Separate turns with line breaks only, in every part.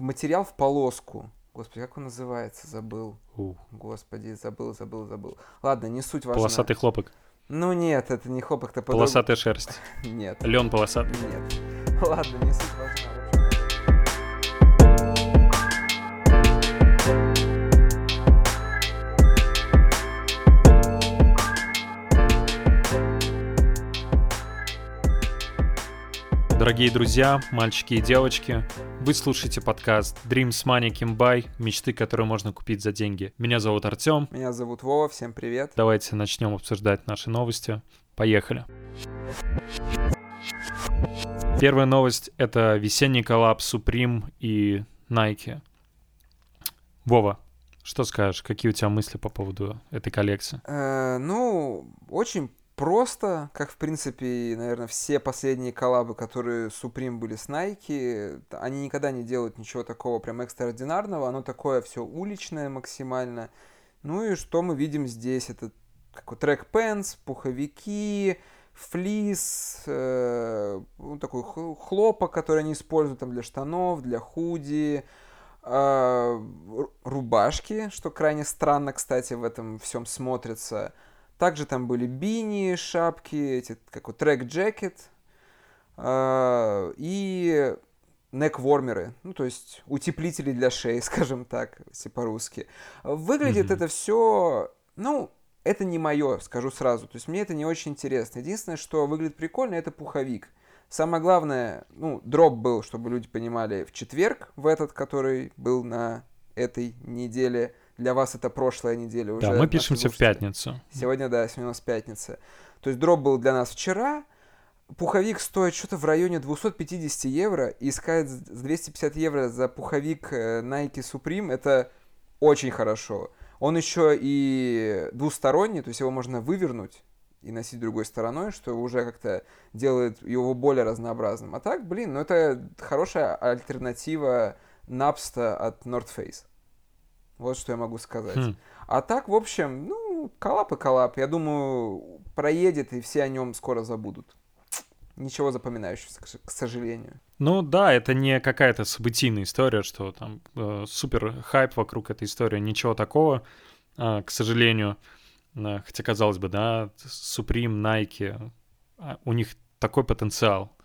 материал в полоску. Господи, как он называется? Забыл.
У,
Господи, забыл, забыл, забыл. Ладно, не суть важна.
полосатый хлопок,
Ну нет, это не хлопок, это
полосатая шерсть,
Нет,
лен полосатый.
нет. Ладно, не суть важна.
Дорогие друзья, мальчики и девочки, вы слушаете подкаст Dreams Money Can Buy, мечты, которые можно купить за деньги. Меня зовут Артем.
Меня зовут Вова, всем привет.
Давайте начнем обсуждать наши новости. Поехали. Первая новость — это весенний коллапс Supreme и Nike. Вова, что скажешь? Какие у тебя мысли по поводу этой коллекции?
Э, ну, очень просто, как, в принципе, наверное, все последние коллабы, которые Supreme были с Nike, они никогда не делают ничего такого прям экстраординарного, оно такое все уличное максимально. Ну и что мы видим здесь? Это как трек пенс, пуховики, флис, э, ну, такой хлопок, который они используют там для штанов, для худи, э, ру- рубашки, что крайне странно, кстати, в этом всем смотрится. Также там были бини, шапки, эти, как вот трек джекет э, и неквормеры, ну то есть утеплители для шеи, скажем так, если по-русски. Выглядит
Мгм.
это все, ну, это не мое, скажу сразу. То есть мне это не очень интересно. Единственное, что выглядит прикольно, это пуховик. Самое главное, ну, дроп был, чтобы люди понимали, в четверг, в этот, который был на этой неделе. Для вас это прошлая неделя уже.
Да, мы пишемся в пятницу.
Сегодня, да, сегодня у нас пятница. То есть дроп был для нас вчера. Пуховик стоит что-то в районе 250 евро. И искать с 250 евро за пуховик э, Nike Supreme это очень хорошо. Он еще и двусторонний, то есть его можно вывернуть и носить другой стороной, что уже как-то делает его более разнообразным. А так, блин, ну это хорошая альтернатива Напста от North Face. Вот что я могу сказать.
Хм.
А так, в общем, ну, коллап и коллап. Я думаю, проедет, и все о нем скоро забудут. Ничего запоминающегося, к сожалению.
Ну да, это не какая-то событийная история, что там э, супер хайп вокруг этой истории, ничего такого, э, к сожалению. Э, хотя, казалось бы, да, Supreme, Nike, а, у них такой потенциал,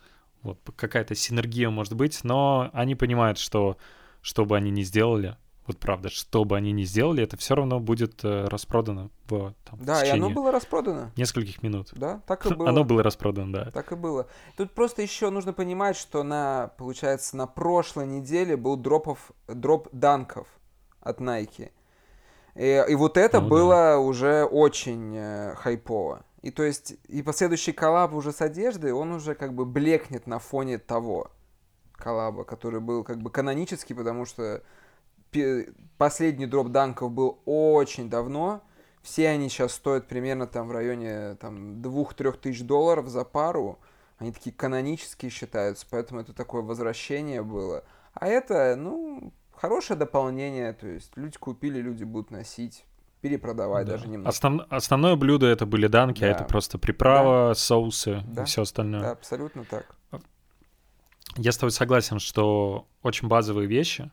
вот какая-то синергия может быть, но они понимают, что что бы они ни сделали, вот правда, что бы они ни сделали, это все равно будет э, распродано в, там, в
Да, и оно было распродано.
нескольких минут.
Да, так и было.
Оно было распродано, да.
Так и было. Тут просто еще нужно понимать, что на, получается, на прошлой неделе был дропов, дроп данков от Nike. И, и вот это
Ну да.
было уже очень э, хайпово. И то есть, и последующий коллаб уже с одеждой, он уже как бы блекнет на фоне того коллаба, который был как бы канонический, потому что последний дроп данков был очень давно. Все они сейчас стоят примерно там в районе там 2-3 тысяч долларов за пару. Они такие канонические считаются, поэтому это такое возвращение было. А это, ну, хорошее дополнение, то есть люди купили, люди будут носить, перепродавать
Да.
даже немного.
Основ- Основное блюдо это были данки, а
Да.
это просто приправа, соусы
Да.
и все остальное.
Да, абсолютно так.
Я с тобой согласен, что очень базовые вещи.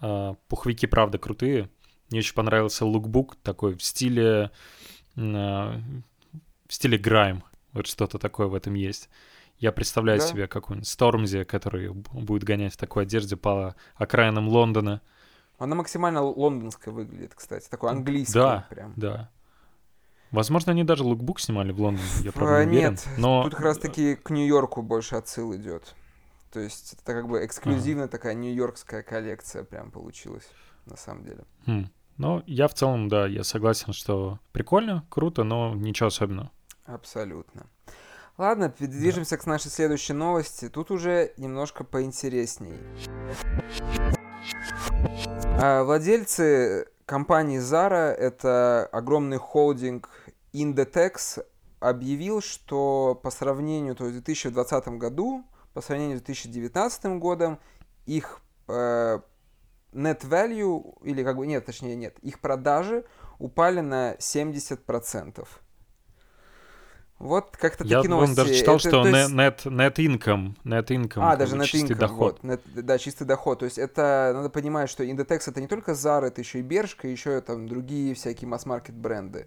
А, Пуховики, правда, крутые. Мне очень понравился лукбук такой в стиле а, в стиле грайм. Вот что-то такое в этом есть. Я представляю
Да.
себе какой-нибудь Стормзи, который будет гонять в такой одежде по окраинам Лондона.
Она максимально лондонская выглядит, кстати, такой английский
Да,
прям.
Да. Возможно, они даже лукбук снимали в Лондоне, я правда
А,
не уверен.
Нет,
но...
тут как раз таки к Нью-Йорку больше отсыл идет. То есть это как бы эксклюзивная такая нью-йоркская коллекция прям получилась, на самом деле.
Хм. Ну, я в целом, да, я согласен, что прикольно, круто, но ничего особенного.
Абсолютно. Ладно, движемся к нашей следующей новости. Тут уже немножко поинтересней. А, Владельцы компании Zara, это огромный холдинг Indetex, объявил, что по сравнению, то есть в 2020 году, по сравнению с 2019 годом, их э, net value, или как бы, нет, точнее нет, их продажи упали на 70%. Вот как-то
Я
такие новости.
даже читал,
Это,
что
то
net, net, net income, net income,
А, даже net
чистый
income,
доход.
вот, net- да, чистый доход. То есть это, надо понимать, что Inditex это не только Zara, это еще и Бершка, еще там другие всякие масс-маркет бренды.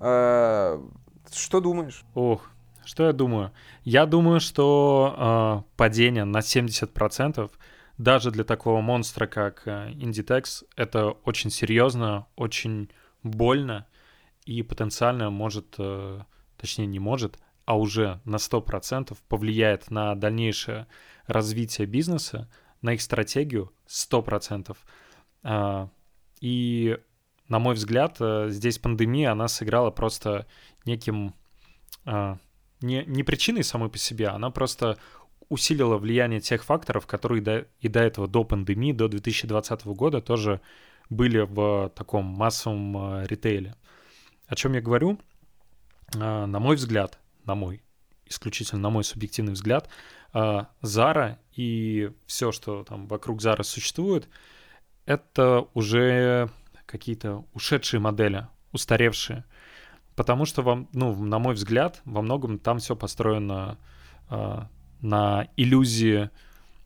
Э, Что думаешь?
Ох, что я думаю? Я думаю, что э, падение на 70% даже для такого монстра, как э, Inditex, это очень серьезно, очень больно и потенциально может, э, точнее не может, а уже на 100% повлияет на дальнейшее развитие бизнеса, на их стратегию 100%. А, И, на мой взгляд, э, здесь пандемия, она сыграла просто неким а, не, не причиной самой по себе, она просто усилила влияние тех факторов, которые до, и до этого, до пандемии, до 2020 года тоже были в таком массовом а, ритейле. О чем я говорю? А, на мой взгляд, на мой, исключительно на мой субъективный взгляд, а, Zara и все, что там вокруг Zara существует, это уже какие-то ушедшие модели, устаревшие. Потому что, вам, ну, на мой взгляд, во многом там все построено э, на иллюзии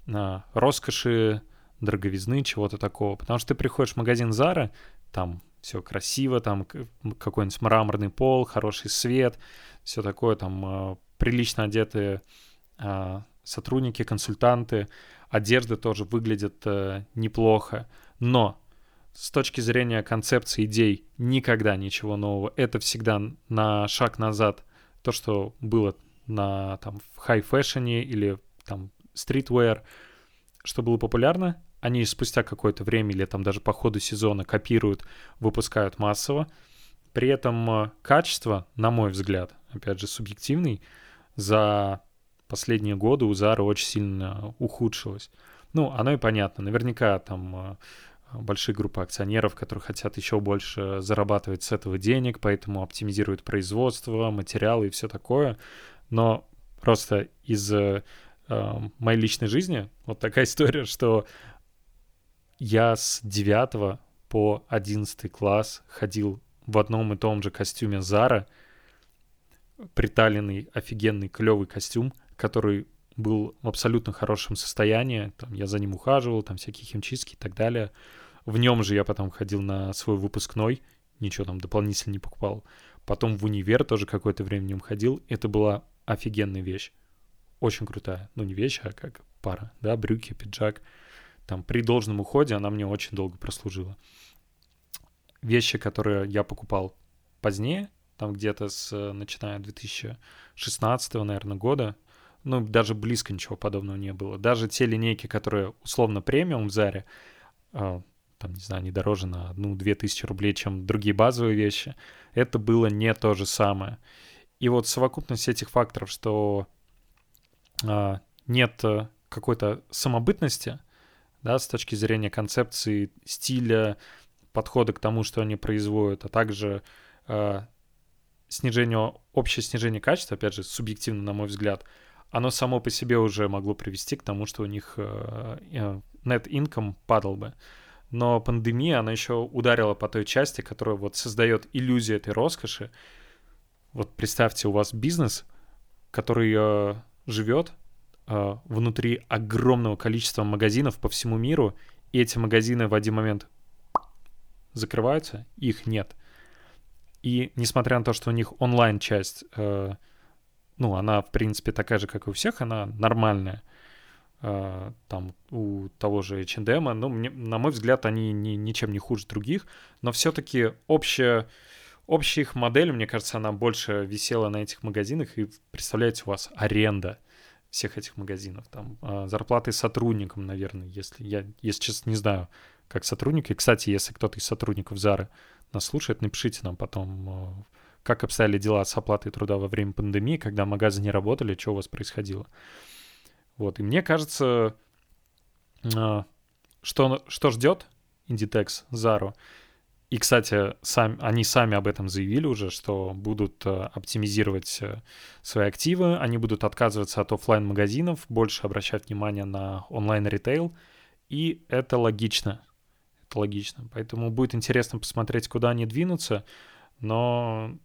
на роскоши, дороговизны, чего-то такого. Потому что ты приходишь в магазин Zara, там все красиво, там какой-нибудь мраморный пол, хороший свет, все такое, там э, прилично одетые э, сотрудники, консультанты, одежда тоже выглядит э, неплохо. Но с точки зрения концепции идей никогда ничего нового. Это всегда на шаг назад то, что было на там в high fashion е или там streetwear, что было популярно, они спустя какое-то время или там даже по ходу сезона копируют, выпускают массово. При этом э, качество, на мой взгляд, опять же субъективный, за последние годы у Zara очень сильно ухудшилось. Ну, оно и понятно. Наверняка там э, большие группы акционеров, которые хотят еще больше зарабатывать с этого денег, поэтому оптимизируют производство, материалы и все такое. Но просто из э, э, моей личной жизни вот такая история, что я с 9 по 11 класс ходил в одном и том же костюме Zara, приталенный, офигенный, клевый костюм, который был в абсолютно хорошем состоянии. Там, я за ним ухаживал, там всякие химчистки и так далее. В нем же я потом ходил на свой выпускной, ничего там дополнительно не покупал. Потом в универ тоже какое-то время в нем ходил. Это была офигенная вещь. Очень крутая. Ну, не вещь, а как пара, да, брюки, пиджак. Там при должном уходе она мне очень долго прослужила. Вещи, которые я покупал позднее, там где-то с, э, начиная 2016, наверное, года, ну, даже близко ничего подобного не было. Даже те линейки, которые условно премиум в Заре, э, там, не знаю, не дороже на одну-две тысячи рублей, чем другие базовые вещи, это было не то же самое. И вот совокупность этих факторов, что э, нет какой-то самобытности, да, с точки зрения концепции, стиля, подхода к тому, что они производят, а также э, снижение, общее снижение качества, опять же, субъективно, на мой взгляд, оно само по себе уже могло привести к тому, что у них э, э, net income падал бы. Но пандемия, она еще ударила по той части, которая вот создает иллюзию этой роскоши. Вот представьте, у вас бизнес, который э, живет э, внутри огромного количества магазинов по всему миру, и эти магазины в один момент закрываются, их нет. И несмотря на то, что у них онлайн-часть, э, ну, она, в принципе, такая же, как и у всех, она нормальная. Э, там у того же H&M, ну, мне, на мой взгляд, они ни, ничем не хуже других, но все-таки общая, общая их модель, мне кажется, она больше висела на этих магазинах, и представляете, у вас аренда всех этих магазинов, там э, зарплаты сотрудникам, наверное, если я, если честно, не знаю, как сотрудники. Кстати, если кто-то из сотрудников Зары нас слушает, напишите нам потом, э, как обстояли дела с оплатой труда во время пандемии, когда магазины не работали, что у вас происходило. Вот, и мне кажется, э, что, что ждет Inditex, Зару, и, кстати, сам, они сами об этом заявили уже, что будут э, оптимизировать э, свои активы, они будут отказываться от офлайн магазинов больше обращать внимание на онлайн-ритейл, и это логично. Это логично. Поэтому будет интересно посмотреть, куда они двинутся, но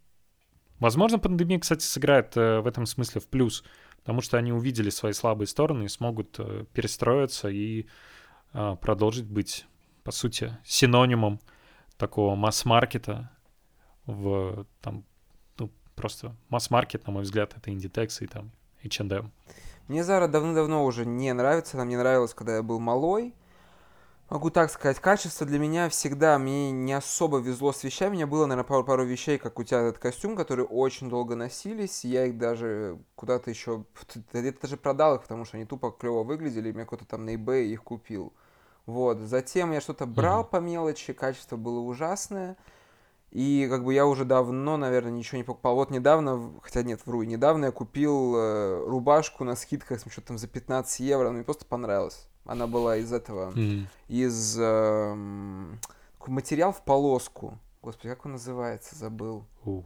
Возможно, пандемия, кстати, сыграет э, в этом смысле в плюс, потому что они увидели свои слабые стороны и смогут э, перестроиться и э, продолжить быть, по сути, синонимом такого масс-маркета в там, ну, просто масс-маркет, на мой взгляд, это Inditex и там H&M.
Мне Зара давно-давно уже не нравится, она мне нравилась, когда я был малой, Могу так сказать, качество для меня всегда, мне не особо везло с вещами, у меня было, наверное, пару, пару вещей, как у тебя этот костюм, которые очень долго носились, я их даже куда-то еще, где-то даже продал их, потому что они тупо клево выглядели, и мне кто-то там на eBay их купил. Вот, затем я что-то брал mm-hmm. по мелочи, качество было ужасное, и как бы я уже давно, наверное, ничего не покупал. Вот недавно, хотя нет, вру, недавно я купил э, рубашку на скидках, что-то там за 15 евро, мне просто понравилось. Она была из этого, mm. из э, материал в полоску. Господи, как он называется? Забыл. Uh.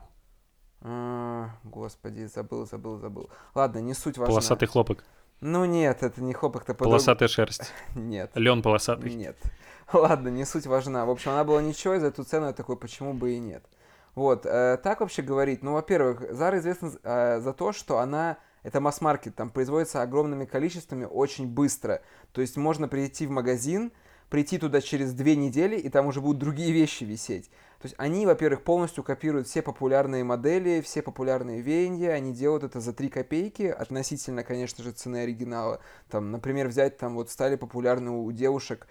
А, господи, забыл, забыл, забыл. Ладно, не суть важна.
Полосатый хлопок.
Ну нет, это не хлопок, это
Полосатая шерсть.
Нет.
Лен полосатый.
Нет. Ладно, не суть важна. В общем, она была ничего, и за эту цену я такой, почему бы и нет. Вот, э, так вообще говорить. Ну, во-первых, Зара известна э, за то, что она это масс-маркет, там производится огромными количествами очень быстро. То есть можно прийти в магазин, прийти туда через две недели, и там уже будут другие вещи висеть. То есть они, во-первых, полностью копируют все популярные модели, все популярные веяния, они делают это за 3 копейки, относительно, конечно же, цены оригинала. Там, например, взять, там вот стали популярны у девушек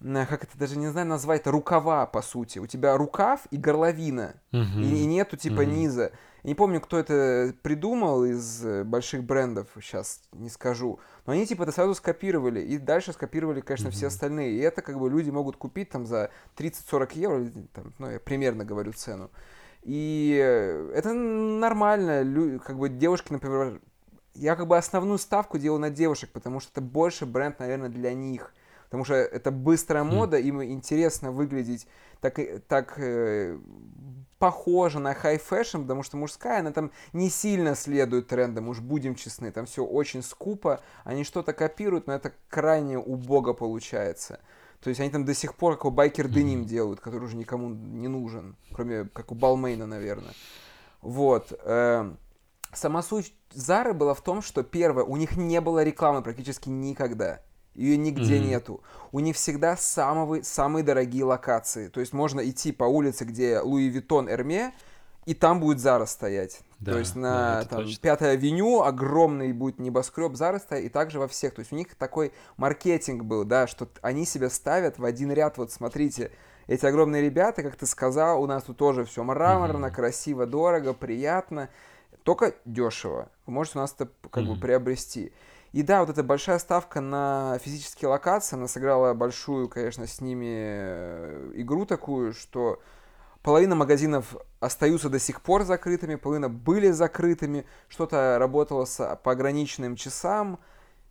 как это даже не знаю назвать, рукава, по сути. У тебя рукав и горловина, uh-huh. и, и нету типа uh-huh. низа. Я не помню, кто это придумал из э, больших брендов, сейчас не скажу. Но они типа это сразу скопировали, и дальше скопировали, конечно, uh-huh. все остальные. И это как бы люди могут купить там за 30-40 евро, там, ну я примерно говорю цену. И э, это нормально, как бы девушки, например, я как бы основную ставку делаю на девушек, потому что это больше бренд, наверное, для них потому что это быстрая мода, им интересно выглядеть так, так э, похоже на fashion, потому что мужская, она там не сильно следует трендам, уж будем честны, там все очень скупо, они что-то копируют, но это крайне убого получается. То есть они там до сих пор какой-то biker denim mm-hmm. делают, который уже никому не нужен, кроме как у Balmain а, наверное. Вот. Э, сама суть Зары была в том, что первое, у них не было рекламы практически никогда. Ее нигде mm-hmm. нету. У них всегда самые, самые дорогие локации. То есть можно идти по улице, где Louis Vuitton, Hermès, и там будет Зара стоять. Да, То есть на да, там, авеню огромный будет небоскреб Зара стоять, и также во всех. То есть у них такой маркетинг был, да, что они себя ставят в один ряд. Вот смотрите, эти огромные ребята, как ты сказал, у нас тут тоже все мраморно, mm-hmm. красиво, дорого, приятно, только дешево. Вы можете у нас это как mm-hmm. бы приобрести. И да, вот эта большая ставка на физические локации, она сыграла большую, конечно, с ними э, игру такую, что половина магазинов остаются до сих пор закрытыми, половина были закрытыми, что-то работало с, по ограниченным часам,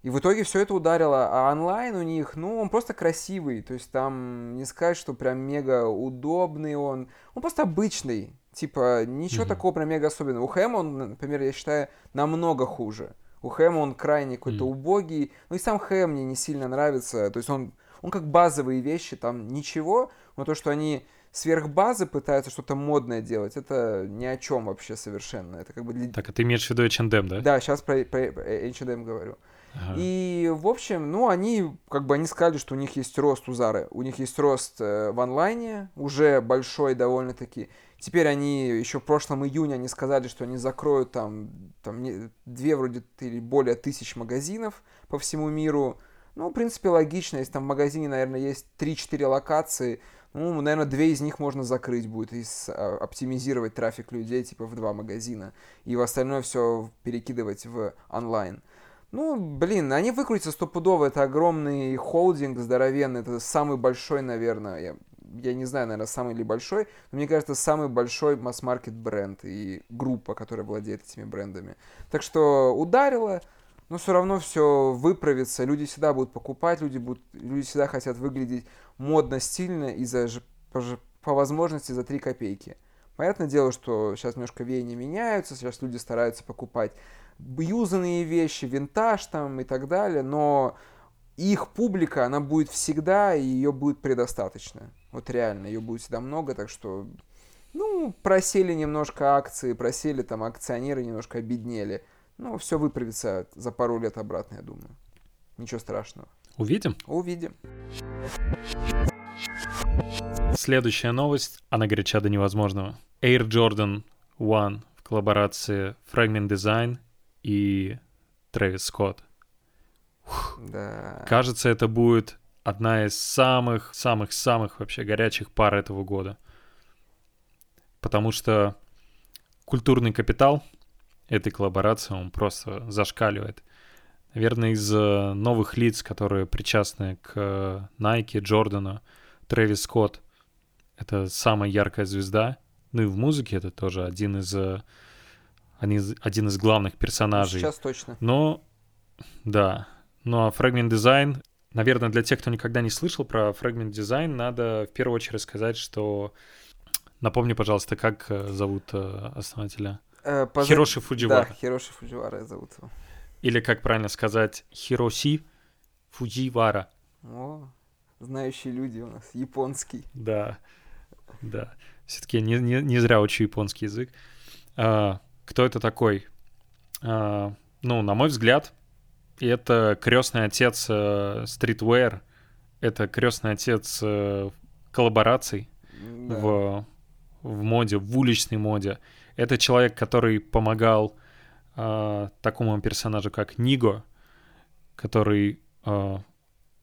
и в итоге все это ударило. А онлайн у них, ну, он просто красивый, то есть там не сказать, что прям мега удобный он, он просто обычный, типа ничего mm-hmm. такого прям мега особенного. У Хэма он, например, я считаю, намного хуже. У Хэма он крайне какой-то mm. убогий. Ну и сам Хэм мне не сильно нравится. То есть он, он как базовые вещи, там ничего. Но то, что они сверх базы пытаются что-то модное делать, это ни о чем вообще совершенно. Это как бы для...
Так, а ты имеешь в виду H&M, да?
Да, сейчас про, про H&M говорю. Ага. И, в общем, ну, они, как бы, они сказали, что у них есть рост у Зары. У них есть рост э, в онлайне, уже большой довольно-таки. Теперь они, еще в прошлом июне, они сказали, что они закроют там, там две вроде или более тысяч магазинов по всему миру. Ну, в принципе, логично, если там в магазине, наверное, есть 3-4 локации, ну, наверное, две из них можно закрыть будет и с, а, оптимизировать трафик людей, типа, в два магазина, и в остальное все перекидывать в онлайн. Ну, блин, они выкрутятся стопудово, это огромный холдинг здоровенный, это самый большой, наверное, я я не знаю, наверное, самый ли большой, но мне кажется, самый большой масс-маркет бренд и группа, которая владеет этими брендами. Так что ударило, но все равно все выправится, люди всегда будут покупать, люди, будут, люди всегда хотят выглядеть модно, стильно и за, по, по возможности за 3 копейки. Понятное дело, что сейчас немножко веяния меняются, сейчас люди стараются покупать юзанные вещи, винтаж там и так далее, но их публика, она будет всегда, и ее будет предостаточно. Вот реально, ее будет всегда много, так что Ну, просели немножко акции, просели там акционеры, немножко обеднели. Ну, все выправится за пару лет обратно, я думаю. Ничего страшного.
Увидим?
Увидим.
Следующая новость, она горяча до невозможного. Air Jordan One в коллаборации Fragment Design и Трэвис Скотт.
Да.
Кажется, это будет одна из самых-самых-самых вообще горячих пар этого года. Потому что культурный капитал этой коллаборации, он просто зашкаливает. Наверное, из э, новых лиц, которые причастны к э, Nike, Джордану, Трэвис Скотт, это самая яркая звезда. Ну и в музыке это тоже один из, э, один из, один из главных персонажей.
Сейчас точно.
Но, да. Ну а Fragment Design, наверное, для тех, кто никогда не слышал про Fragment Design, надо в первую очередь сказать, что... Напомни, пожалуйста, как зовут основателя?
Э, поза...
Хироши Фудживара.
Да, Хироши Фудживара зовут его.
Или, как правильно сказать, Хироси Фудживара.
О, знающие люди у нас, японский.
Да, да. Все-таки не, не, не зря учу японский язык. А, кто это такой? А, ну, на мой взгляд, это крестный отец э, стритвейр, это крестный отец э, коллабораций да. в, в моде, в уличной моде. Это человек, который помогал э, такому персонажу, как Ниго, который э,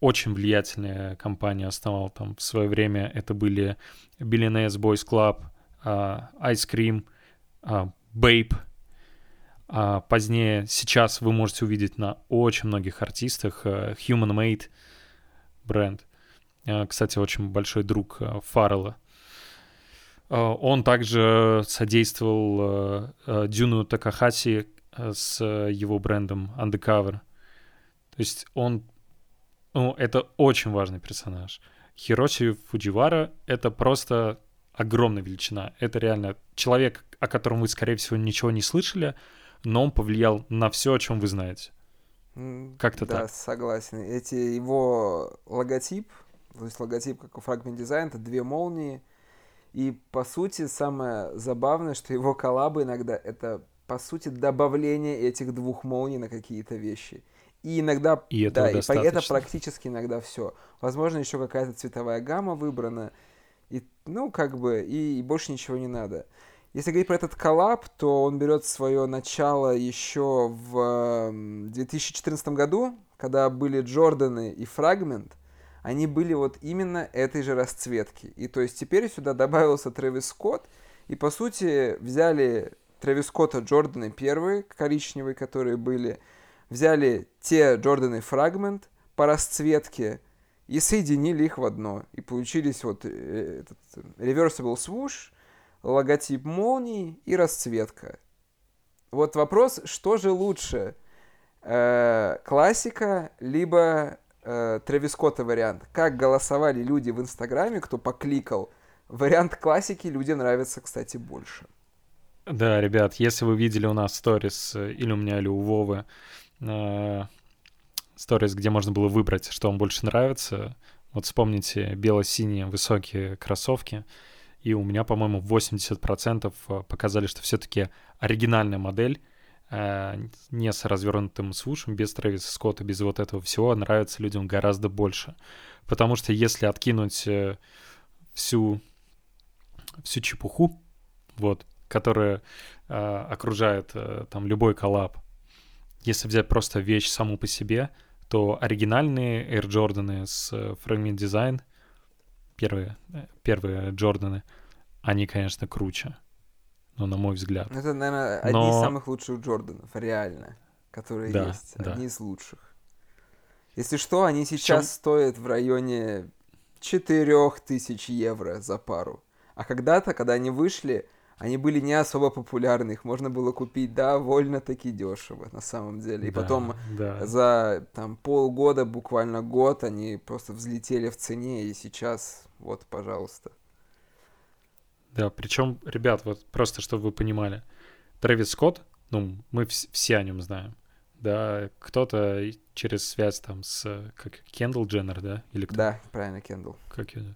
очень влиятельная компания основал там в свое время. Это были Billionaires Boys Club, э, Ice Cream, э, Babe. А позднее, сейчас вы можете увидеть на очень многих артистах э, Human Made бренд. Э, кстати, очень большой друг э, Фаррелла. Э, он также содействовал э, э, Дюну Такахаси с его брендом Undercover. То есть он... Ну, это очень важный персонаж. Хироси Фудживара — это просто огромная величина. Это реально человек, о котором вы, скорее всего, ничего не слышали, но он повлиял на все, о чем вы знаете. Как-то
да,
так.
Да, согласен. Эти его логотип, то есть логотип, как у Fragment Design, это две молнии — и, по сути, самое забавное, что его коллабы иногда это, по сути, добавление этих двух молний на какие-то вещи. И иногда,
и
да, и
это
практически иногда все. Возможно, еще какая-то цветовая гамма выбрана. И, ну, как бы, и, и больше ничего не надо. Если говорить про этот коллаб, то он берет свое начало еще в 2014 году, когда были Джорданы и Фрагмент они были вот именно этой же расцветки. И то есть теперь сюда добавился Трэвис Скотт, и по сути взяли Трэвис Скотта Джорданы первые, коричневые, которые были, взяли те Джорданы Фрагмент по расцветке и соединили их в одно. И получились вот э, этот Reversible Swoosh, логотип молнии и расцветка. Вот вопрос, что же лучше, э, классика, либо э, Трэвис Скотта вариант. Как голосовали люди в Инстаграме, кто покликал. Вариант классики людям нравится, кстати, больше.
Да, ребят, если вы видели у нас сторис э, или у меня, или у Вовы, э, сторис, где можно было выбрать, что вам больше нравится, вот вспомните бело-синие высокие кроссовки, и у меня, по-моему, 80% э, показали, что все-таки оригинальная модель Э, не с развернутым свушем, без Трэвиса Скотта, без вот этого всего, нравится людям гораздо больше. Потому что если откинуть э, всю, всю чепуху, вот, которая э, окружает э, там любой коллаб, если взять просто вещь саму по себе, то оригинальные Air Jordan с Fragment Design, первые, э, первые Джорданы, они, конечно, круче ну, на мой взгляд.
Это, наверное, одни Но... из самых лучших Джорданов, реально, которые да, есть. Да. Одни из лучших. Если что, они сейчас Чем... стоят в районе 4000 евро за пару. А когда-то, когда они вышли, они были не особо популярны, их можно было купить довольно-таки дешево, на самом деле. И да, потом да. за там, полгода, буквально год, они просто взлетели в цене, и сейчас, вот, пожалуйста.
Да, причем, ребят, вот просто чтобы вы понимали, Трэвис Скотт, ну, мы вс- все о нем знаем. Да, кто-то через связь там с, как, Кендалл Дженнер, да? Или кто?
Да, правильно, Кендалл.
Как ее?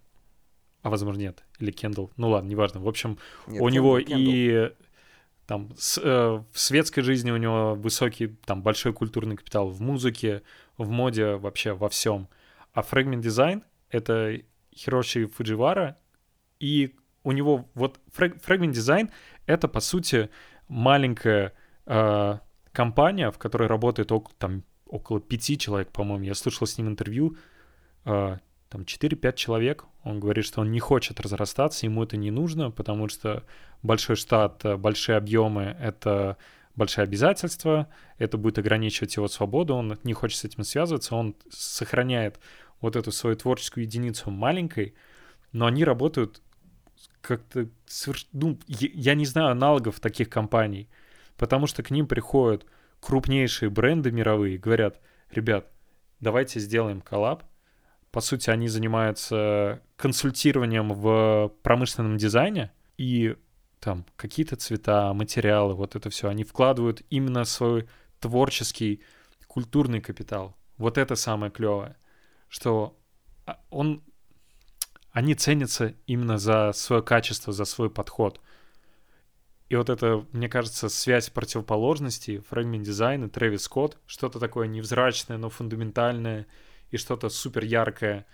а возможно нет, или Кендалл, ну ладно, неважно. В общем,
Нет,
у
Kendall,
него
Kendall.
и там с- э, в светской жизни у него высокий, там большой культурный капитал в музыке, в моде, вообще во всем. А Fragment Design — это Хироши Фудживара, и у него вот Frag- Fragment Design — это, по сути, маленькая э, компания, в которой работает около, там, около пяти человек, по-моему. Я слышал с ним интервью, э, там 4-5 человек. Он говорит, что он не хочет разрастаться, ему это не нужно, потому что большой штат, э, большие объемы — это большие обязательства, это будет ограничивать его свободу, он не хочет с этим связываться, он сохраняет вот эту свою творческую единицу маленькой, но они работают как-то... соверш- Ну, я не знаю аналогов таких компаний, потому что к ним приходят крупнейшие бренды мировые говорят, ребят, давайте сделаем коллаб. По сути, они занимаются консультированием в промышленном дизайне, и там какие-то цвета, материалы, вот это все, они вкладывают именно свой творческий, культурный капитал. Вот это самое клевое, что а, он, они ценятся именно за свое качество, за свой подход. И вот это, мне кажется, связь противоположностей, фрагмент дизайна, Трэвис Скотт, что-то такое невзрачное, но фундаментальное, и что-то супер яркое,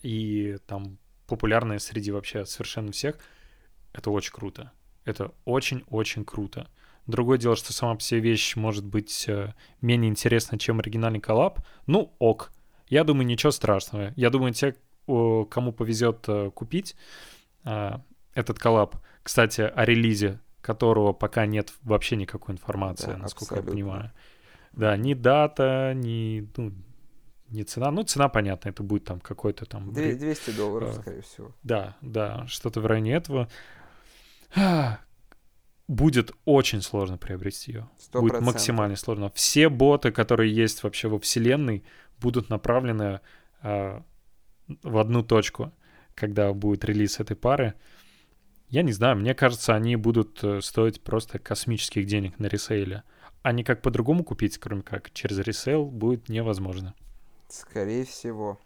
и там популярное среди вообще совершенно всех, это очень круто. Это очень-очень круто. Другое дело, что сама по себе вещь может быть э, менее интересна, чем оригинальный коллаб. Ну, ок. Я думаю, ничего страшного. Я думаю, те, кому повезет э, купить э, этот коллаб, кстати, о релизе, которого пока нет вообще никакой информации,
Да,
насколько я
абсолютно.
понимаю. Да, ни дата, ни, ну, ни цена. Ну, цена понятна, это будет там какой-то там...
Две-
ре-
200 долларов,
э,
скорее всего.
да, да, что-то в районе этого. А, Будет очень сложно приобрести ее.
Сто
Будет
процентов.
максимально сложно. Все боты, которые есть вообще во вселенной, будут направлены а, в одну точку, когда будет релиз этой пары. Я не знаю, мне кажется, они будут э, стоить просто космических денег на ресейле. А никак по-другому купить, кроме как через ресейл, будет невозможно.
Скорее всего.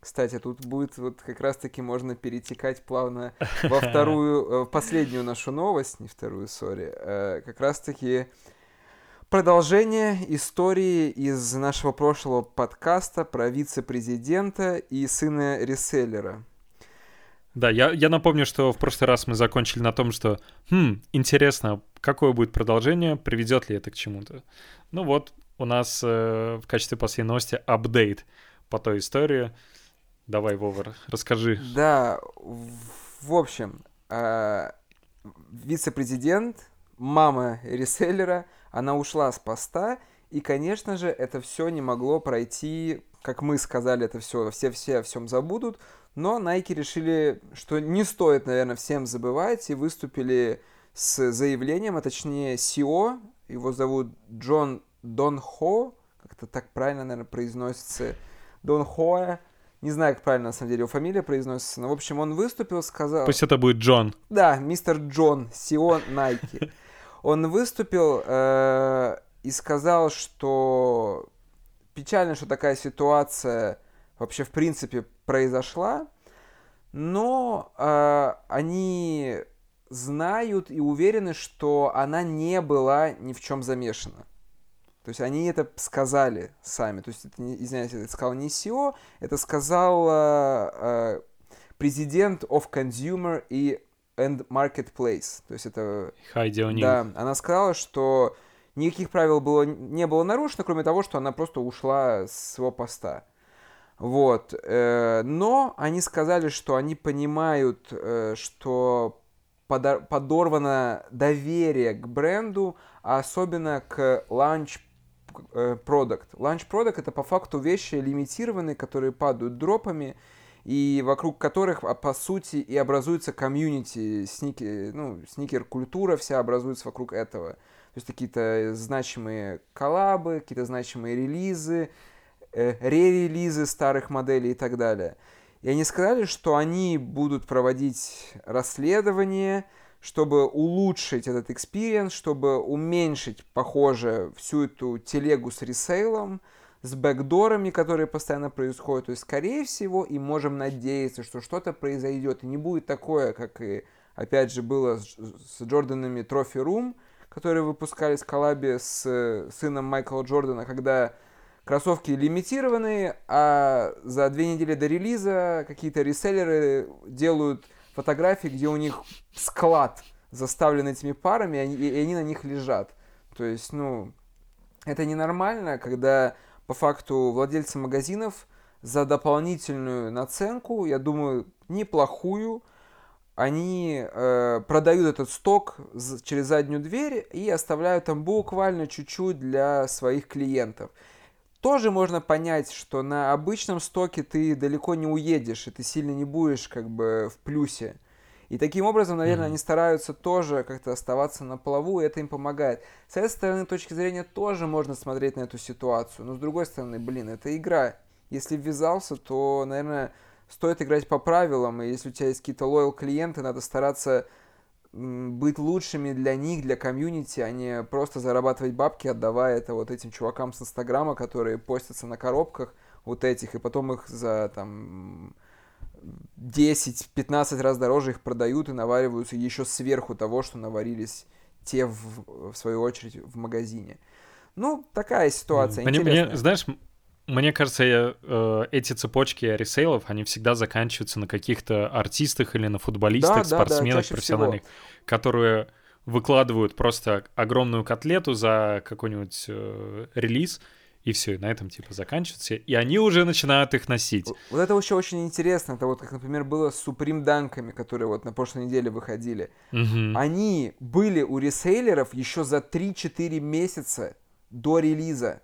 Кстати, тут будет вот как раз-таки можно перетекать плавно во вторую, э, последнюю нашу новость, не вторую, сори, э, как раз-таки продолжение истории из нашего прошлого подкаста про вице-президента и сына реселлера.
Да, я, я напомню, что в прошлый раз мы закончили на том, что, хм, интересно, какое будет продолжение, приведет ли это к чему-то. Ну вот, у нас э, в качестве последней новости апдейт по той истории. Давай, Вова, расскажи.
Да, в в общем, э, вице-президент, мама реселлера, она ушла с поста, и, конечно же, это все не могло пройти, как мы сказали, это все, все все о всем забудут, но Nike решили, что не стоит, наверное, всем забывать, и выступили с заявлением, а точнее CEO, его зовут Джон Дон Хо, как-то так правильно, наверное, произносится, Дон Хоа, не знаю, как правильно, на самом деле, его фамилия произносится, но, в общем, он выступил, сказал...
Пусть это будет Джон.
Да, мистер Джон, Сион Найки. Он выступил э, и сказал, что печально, что такая ситуация вообще в принципе произошла, но э, они знают и уверены, что она не была ни в чем замешана. То есть они это сказали сами. То есть, это, извиняюсь, это сказал не SEO, это сказал э, э, президент of Consumer и and Marketplace. То есть это...
Хайди О'Нил.
Да, она сказала, что никаких правил было, не было нарушено, кроме того, что она просто ушла с своего поста. Вот. э, Но они сказали, что они понимают, э, что подор- подорвано доверие к бренду, а особенно к э, product. Launch product это по факту вещи лимитированные, которые падают дропами, и вокруг которых, а, по сути, и образуется комьюнити, сники, ну, сникер-культура вся образуется вокруг этого. То есть какие-то значимые коллабы, какие-то значимые релизы, э, re-релизы старых моделей и так далее. И они сказали, что они будут проводить расследование, чтобы улучшить этот experience, чтобы уменьшить, похоже, всю эту телегу с ресейлом, с backdoor ами, которые постоянно происходят. То есть, скорее всего, и можем надеяться, что что-то произойдет. И не будет такое, как и, опять же, было с, с Джорданами Trophy Room, которые выпускались в коллабе с э, сыном Майкла Джордана, когда кроссовки лимитированные, а за две недели до релиза какие-то реселлеры делают фотографии, где у них склад заставлен этими парами, и они, и они на них лежат. То есть, ну, это ненормально, когда по факту владельцы магазинов за дополнительную наценку, я думаю, неплохую, они э, продают этот сток через заднюю дверь и оставляют там буквально чуть-чуть для своих клиентов. Тоже можно понять, что на обычном стоке ты далеко не уедешь, и ты сильно не будешь как бы в плюсе. И таким образом, наверное, mm-hmm. они стараются тоже как-то оставаться на плаву, и это им помогает. С этой стороны, точки зрения, тоже можно смотреть на эту ситуацию. Но с другой стороны, блин, это игра. Если ввязался, то, наверное, стоит играть по правилам. И если у тебя есть какие-то лоял клиенты, надо стараться быть лучшими для них, для комьюнити, а не просто зарабатывать бабки, отдавая это вот этим чувакам с Инстаграма, которые постятся на коробках вот этих, и потом их за там 10-15 раз дороже их продают и навариваются еще сверху того, что наварились те, в, в свою очередь, в магазине. Ну, такая ситуация
мне, мне, знаешь, мне кажется, я, э, эти цепочки ресейлов, они всегда заканчиваются на каких-то артистах или на футболистах, да, спортсменах, да, да, профессиональных, всего. которые выкладывают просто огромную котлету за какой-нибудь э, релиз, и все, и на этом типа заканчивается, и они уже начинают их носить.
Вот это еще очень интересно, это вот как, например, было с Supreme Данками, которые вот на прошлой неделе выходили.
Угу.
Они были у ресейлеров еще за 3-4 месяца до релиза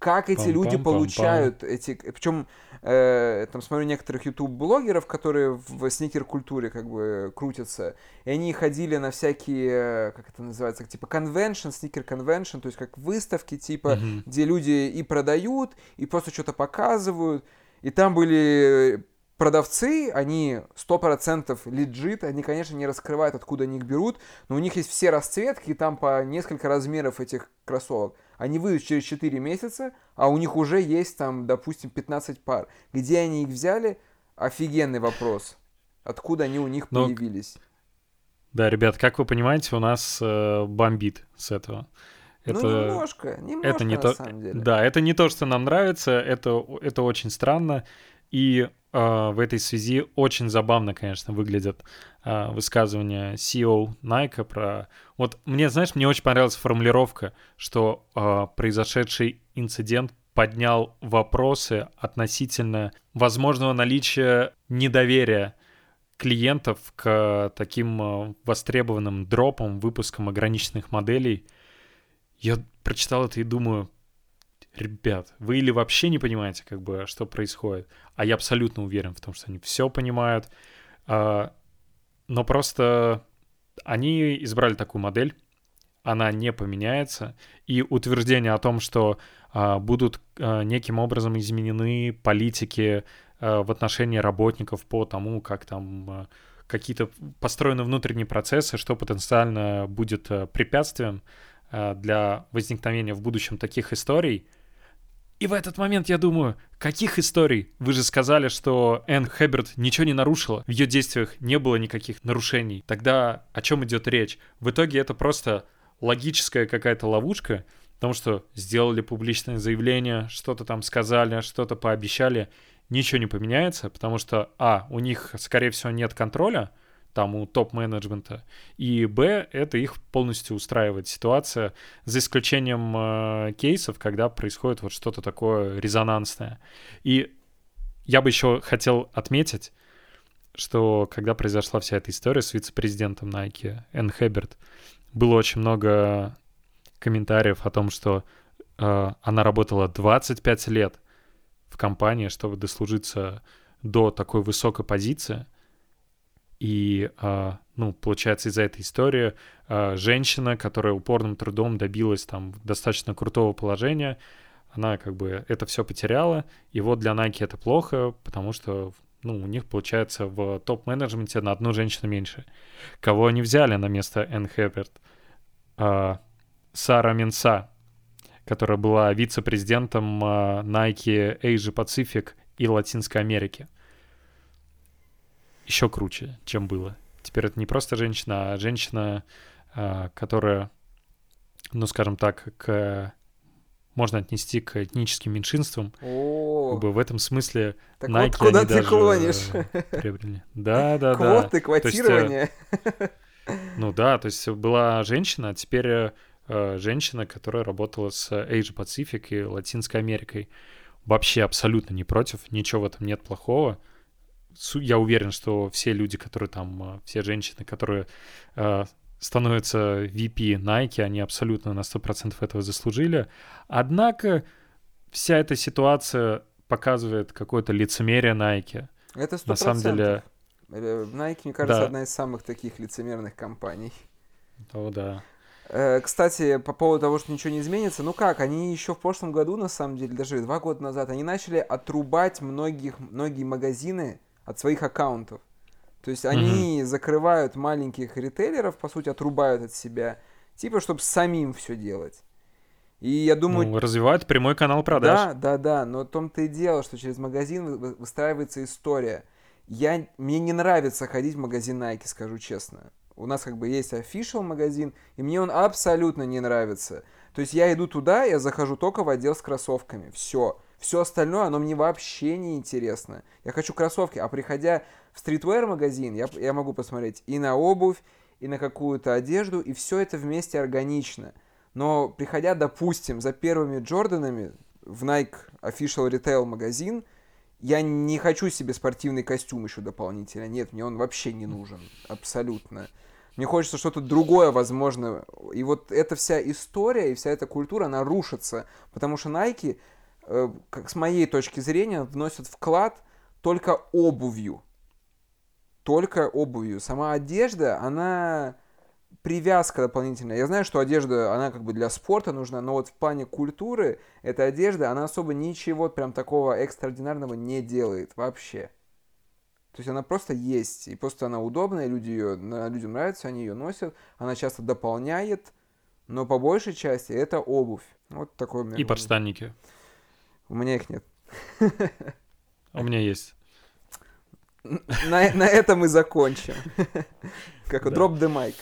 как эти пам, люди пам, получают пам, эти... Причем, э, там смотрю некоторых YouTube-блогеров, которые в сникер-культуре как бы крутятся, и они ходили на всякие, как это называется, типа конвеншн, сникер-конвеншн, то есть как выставки, типа, mm-hmm. где люди и продают, и просто что-то показывают, и там были продавцы, они 100% лежит, они, конечно, не раскрывают, откуда они их берут, но у них есть все расцветки, и там по несколько размеров этих кроссовок. Они выйдут через 4 месяца, а у них уже есть там, допустим, 15 пар. Где они их взяли? Офигенный вопрос. Откуда они у них Но... появились?
Да, ребят, как вы понимаете, у нас э, бомбит с этого.
Ну, это, ну, немножко, немножко, это не на
то,
самом деле.
Да, это не то, что нам нравится, это, это очень странно. И э, в этой связи очень забавно, конечно, выглядят э, высказывания CEO Nike про... Вот мне, знаешь, мне очень понравилась формулировка, что э, произошедший инцидент поднял вопросы относительно возможного наличия недоверия клиентов к таким востребованным дропам, выпускам ограниченных моделей. Я прочитал это и думаю, ребят, вы или вообще не понимаете, как бы, что происходит, а я абсолютно уверен в том, что они все понимают, а, но просто они избрали такую модель, она не поменяется, и утверждение о том, что а, будут а, неким образом изменены политики в отношении работников по тому, как там какие-то построены внутренние процессы, что потенциально будет препятствием для возникновения в будущем таких историй — и в этот момент я думаю, каких историй? Вы же сказали, что Энн Хэбберт ничего не нарушила. В ее действиях не было никаких нарушений. Тогда о чем идет речь? В итоге это просто логическая какая-то ловушка, потому что сделали публичное заявление, что-то там сказали, что-то пообещали, ничего не поменяется, потому что, а, у них, скорее всего, нет контроля, там у топ-менеджмента, и б, это их полностью устраивает ситуация, за исключением э, кейсов, когда происходит вот что-то такое резонансное. И я бы еще хотел отметить, что когда произошла вся эта история с вице-президентом Nike Энн Хэбберт, было очень много комментариев о том, что э, она работала 25 лет в компании, чтобы дослужиться до такой высокой позиции — и, а, ну, получается, из-за этой истории а, женщина, которая упорным трудом добилась там достаточно крутого положения, она как бы это все потеряла. И вот для Nike это плохо, потому что ну, у них получается в топ-менеджменте на одну женщину меньше. Кого они взяли на место Энн Хэбберт? А, Сара Минса. которая была вице-президентом Nike Asia Pacific и Латинской Америки. Еще круче, чем было. Теперь это не просто женщина, а женщина, а, которая, ну, скажем так, к можно отнести к этническим меньшинствам.
О,
Как бы в этом смысле
так
Nike
вот куда ты
даже,
клонишь.
приобрели. Да, да, да.
Квоты,
есть, э,
квотирование.
Ну да, то есть была женщина, а теперь э, женщина, которая работала с Asia Pacific и Латинской Америкой. Вообще абсолютно не против, ничего в этом нет плохого. Я уверен, что все люди, которые там, э, все женщины, которые э, становятся VP Nike, они абсолютно на 100% этого заслужили. Однако вся эта ситуация показывает какое-то лицемерие Nike.
Это сто
На самом деле,
Э, Nike, мне кажется,
Да.
одна из самых таких лицемерных компаний.
о да.
Э, Кстати, по поводу того, что ничего не изменится, ну как, они еще в прошлом году, на самом деле, даже два года назад, они начали отрубать многих, многие магазины от своих аккаунтов. То есть они закрывают маленьких ритейлеров, по сути, отрубают от себя, типа, чтобы самим все делать. И я думаю,
Ну, развивают прямой канал продаж.
да, да, да, но в том-то и дело, что через магазин вы- вы- выстраивается история. Я, мне не нравится ходить в магазин Nike, скажу честно. У нас как бы есть official магазин, и мне он абсолютно не нравится. То есть я иду туда, я захожу только в отдел с кроссовками. Все. Все остальное, оно мне вообще не интересно. Я хочу кроссовки, а приходя в стритвер магазин, я, я могу посмотреть и на обувь, и на какую-то одежду, и все это вместе органично. Но приходя, допустим, за первыми Джорданами в Nike Official Retail магазин, я не хочу себе спортивный костюм еще дополнительно. Нет, мне он вообще не нужен. Абсолютно. Мне хочется что-то другое, возможно. И вот эта вся история и вся эта культура, она рушится. Потому что Nike, как с моей точки зрения, вносят вклад только обувью. Только обувью. Сама одежда, она привязка дополнительная. Я знаю, что одежда, она как бы для спорта нужна, но вот в плане культуры эта одежда, она особо ничего прям такого экстраординарного не делает вообще. То есть она просто есть, и просто она удобная, люди ее, людям нравится, они ее носят, она часто дополняет, но по большей части это обувь. Вот такой у меня.
И подштанники.
У меня их нет.
А У меня есть.
На, на этом и закончим. Как
Да.
drop the mic.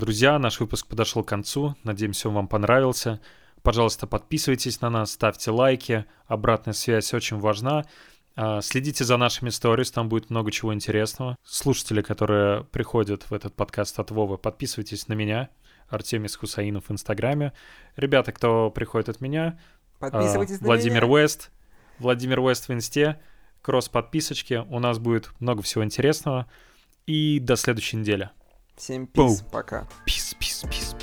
Друзья, наш выпуск подошел к концу. Надеемся, он вам понравился. Пожалуйста, подписывайтесь на нас, ставьте лайки. Обратная связь очень важна. А, Следите за нашими сторис, там будет много чего интересного. Слушатели, которые приходят в этот подкаст от Вовы, подписывайтесь на меня, Артемис Хусаинов в Инстаграме. Ребята, кто приходит от меня, а,
Подписывайтесь на
Владимир
меня.
Уэст, Владимир Уэст в Инсте, кросс подписочки. У нас будет много всего интересного. И до следующей недели.
Всем пис,
Пау.
пока.
Пис, пис, пис.